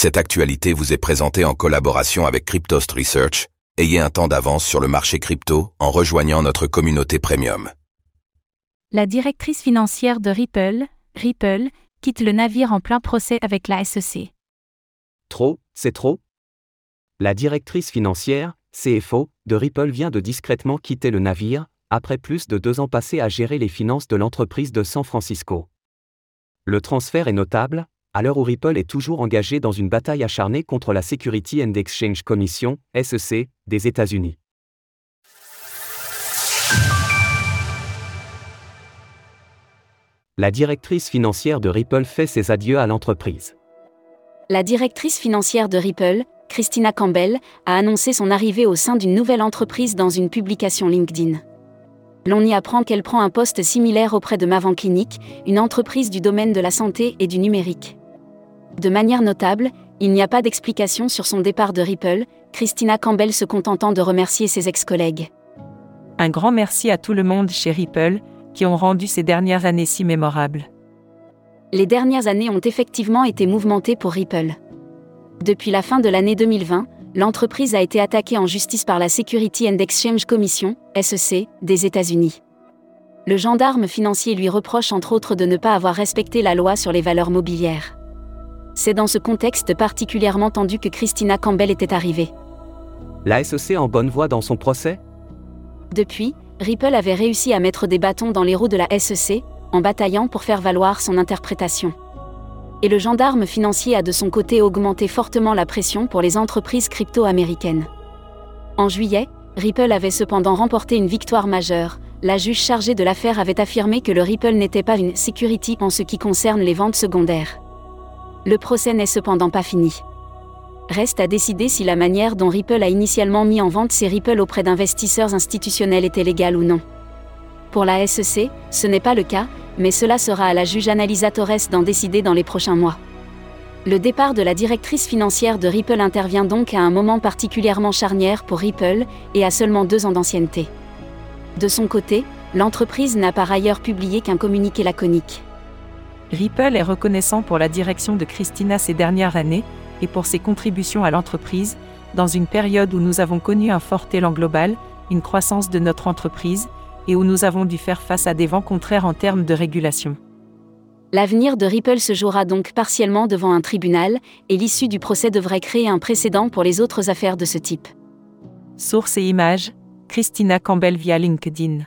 Cette actualité vous est présentée en collaboration avec Cryptost Research. Ayez un temps d'avance sur le marché crypto en rejoignant notre communauté premium. La directrice financière de Ripple, Ripple, quitte le navire en plein procès avec la SEC. Trop, c'est trop La directrice financière, CFO, de Ripple vient de discrètement quitter le navire, après plus de deux ans passés à gérer les finances de l'entreprise de San Francisco. Le transfert est notable, à l'heure où Ripple est toujours engagé dans une bataille acharnée contre la Security and Exchange Commission, SEC, des États-Unis. La directrice financière de Ripple fait ses adieux à l'entreprise. La directrice financière de Ripple, Christina Campbell, a annoncé son arrivée au sein d'une nouvelle entreprise dans une publication LinkedIn. L'on y apprend qu'elle prend un poste similaire auprès de Mavan Clinic, une entreprise du domaine de la santé et du numérique. De manière notable, il n'y a pas d'explication sur son départ de Ripple, Christina Campbell se contentant de remercier ses ex-collègues. Un grand merci à tout le monde chez Ripple, qui ont rendu ces dernières années si mémorables. Les dernières années ont effectivement été mouvementées pour Ripple. Depuis la fin de l'année 2020, l'entreprise a été attaquée en justice par la Security and Exchange Commission, SEC, des États-Unis. Le gendarme financier lui reproche entre autres de ne pas avoir respecté la loi sur les valeurs mobilières. C'est dans ce contexte particulièrement tendu que Christina Campbell était arrivée. La SEC en bonne voie dans son procès? Depuis, Ripple avait réussi à mettre des bâtons dans les roues de la SEC, en bataillant pour faire valoir son interprétation. Et le gendarme financier a de son côté augmenté fortement la pression pour les entreprises crypto-américaines. En juillet, Ripple avait cependant remporté une victoire majeure. La juge chargée de l'affaire avait affirmé que le Ripple n'était pas une security en ce qui concerne les ventes secondaires. Le procès n'est cependant pas fini. Reste à décider si la manière dont Ripple a initialement mis en vente ses Ripple auprès d'investisseurs institutionnels était légale ou non. Pour la SEC, ce n'est pas le cas, mais cela sera à la juge Annalisa Torres d'en décider dans les prochains mois. Le départ de la directrice financière de Ripple intervient donc à un moment particulièrement charnière pour Ripple, et à seulement deux ans d'ancienneté. De son côté, l'entreprise n'a par ailleurs publié qu'un communiqué laconique. Ripple est reconnaissant pour la direction de Christina ces dernières années et pour ses contributions à l'entreprise, dans une période où nous avons connu un fort élan global, une croissance de notre entreprise, et où nous avons dû faire face à des vents contraires en termes de régulation. L'avenir de Ripple se jouera donc partiellement devant un tribunal, et l'issue du procès devrait créer un précédent pour les autres affaires de ce type. Source et images, Christina Campbell via LinkedIn.